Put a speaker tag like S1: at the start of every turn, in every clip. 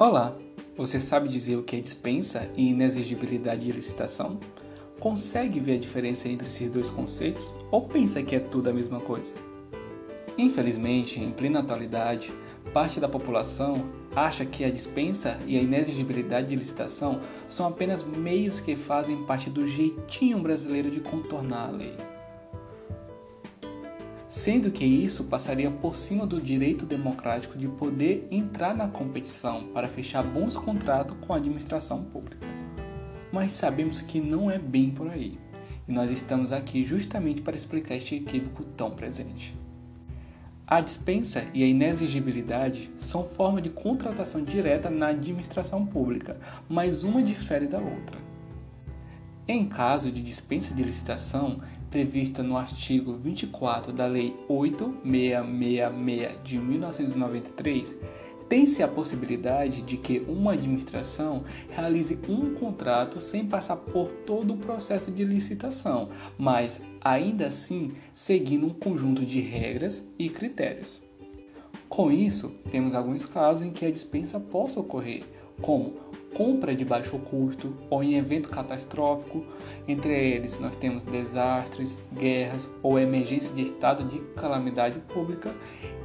S1: Olá, você sabe dizer o que é dispensa e inexigibilidade de licitação? Consegue ver a diferença entre esses dois conceitos ou pensa que é tudo a mesma coisa? Infelizmente, em plena atualidade, parte da população acha que a dispensa e a inexigibilidade de licitação são apenas meios que fazem parte do jeitinho brasileiro de contornar a lei sendo que isso passaria por cima do direito democrático de poder entrar na competição para fechar bons contratos com a administração pública. Mas sabemos que não é bem por aí, e nós estamos aqui justamente para explicar este equívoco tão presente. A dispensa e a inexigibilidade são formas de contratação direta na administração pública, mas uma difere da outra. Em caso de dispensa de licitação, prevista no artigo 24 da Lei 8666 de 1993, tem-se a possibilidade de que uma administração realize um contrato sem passar por todo o processo de licitação, mas ainda assim seguindo um conjunto de regras e critérios. Com isso, temos alguns casos em que a dispensa possa ocorrer, como compra de baixo custo ou em evento catastrófico. Entre eles, nós temos desastres, guerras ou emergência de estado de calamidade pública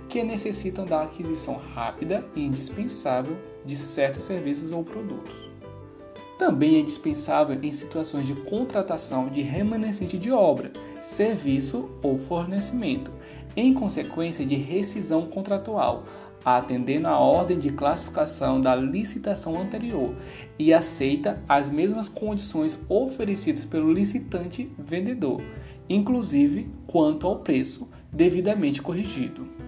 S1: que necessitam da aquisição rápida e indispensável de certos serviços ou produtos. Também é dispensável em situações de contratação de remanescente de obra, serviço ou fornecimento, em consequência de rescisão contratual, atendendo à ordem de classificação da licitação anterior e aceita as mesmas condições oferecidas pelo licitante vendedor, inclusive quanto ao preço devidamente corrigido.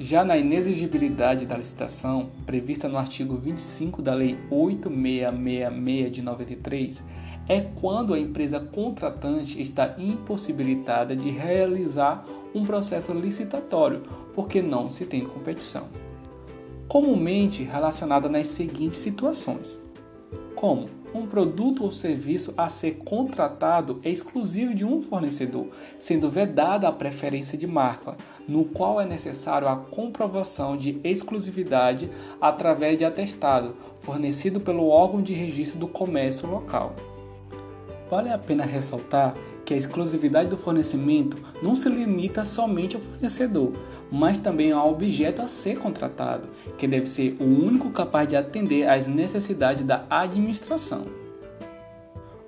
S1: Já na inexigibilidade da licitação, prevista no artigo 25 da Lei 8666 de 93, é quando a empresa contratante está impossibilitada de realizar um processo licitatório, porque não se tem competição. Comumente relacionada nas seguintes situações: como um produto ou serviço a ser contratado é exclusivo de um fornecedor, sendo vedada a preferência de marca, no qual é necessário a comprovação de exclusividade através de atestado fornecido pelo órgão de registro do comércio local. Vale a pena ressaltar que a exclusividade do fornecimento não se limita somente ao fornecedor, mas também ao objeto a ser contratado, que deve ser o único capaz de atender às necessidades da administração.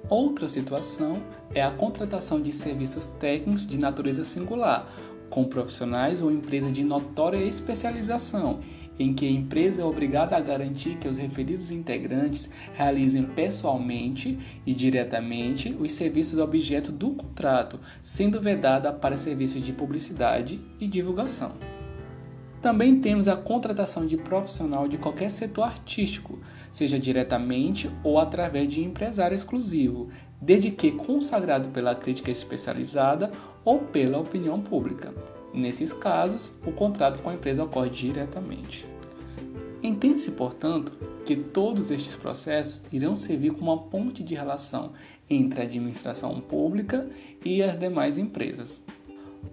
S1: Outra situação é a contratação de serviços técnicos de natureza singular, com profissionais ou empresas de notória especialização em que a empresa é obrigada a garantir que os referidos integrantes realizem pessoalmente e diretamente os serviços objeto do contrato, sendo vedada para serviços de publicidade e divulgação. Também temos a contratação de profissional de qualquer setor artístico, seja diretamente ou através de empresário exclusivo, desde consagrado pela crítica especializada ou pela opinião pública. Nesses casos, o contrato com a empresa ocorre diretamente. Entende-se, portanto, que todos estes processos irão servir como uma ponte de relação entre a administração pública e as demais empresas,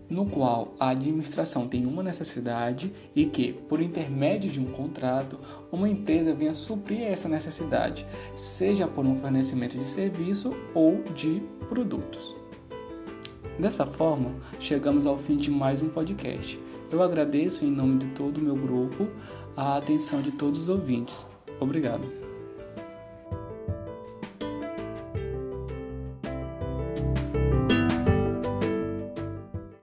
S1: no qual a administração tem uma necessidade e que, por intermédio de um contrato, uma empresa venha suprir essa necessidade, seja por um fornecimento de serviço ou de produtos. Dessa forma, chegamos ao fim de mais um podcast. Eu agradeço em nome de todo o meu grupo a atenção de todos os ouvintes. Obrigado.